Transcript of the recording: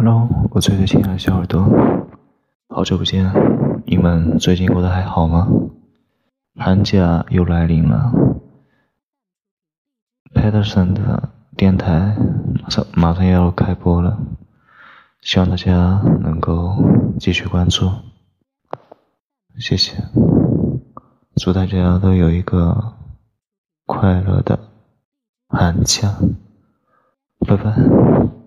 Hello，我最最亲爱的小耳朵，好久不见，你们最近过得还好吗？寒假又来临了，Peterson 的电台马上马上要开播了，希望大家能够继续关注，谢谢，祝大家都有一个快乐的寒假，拜拜。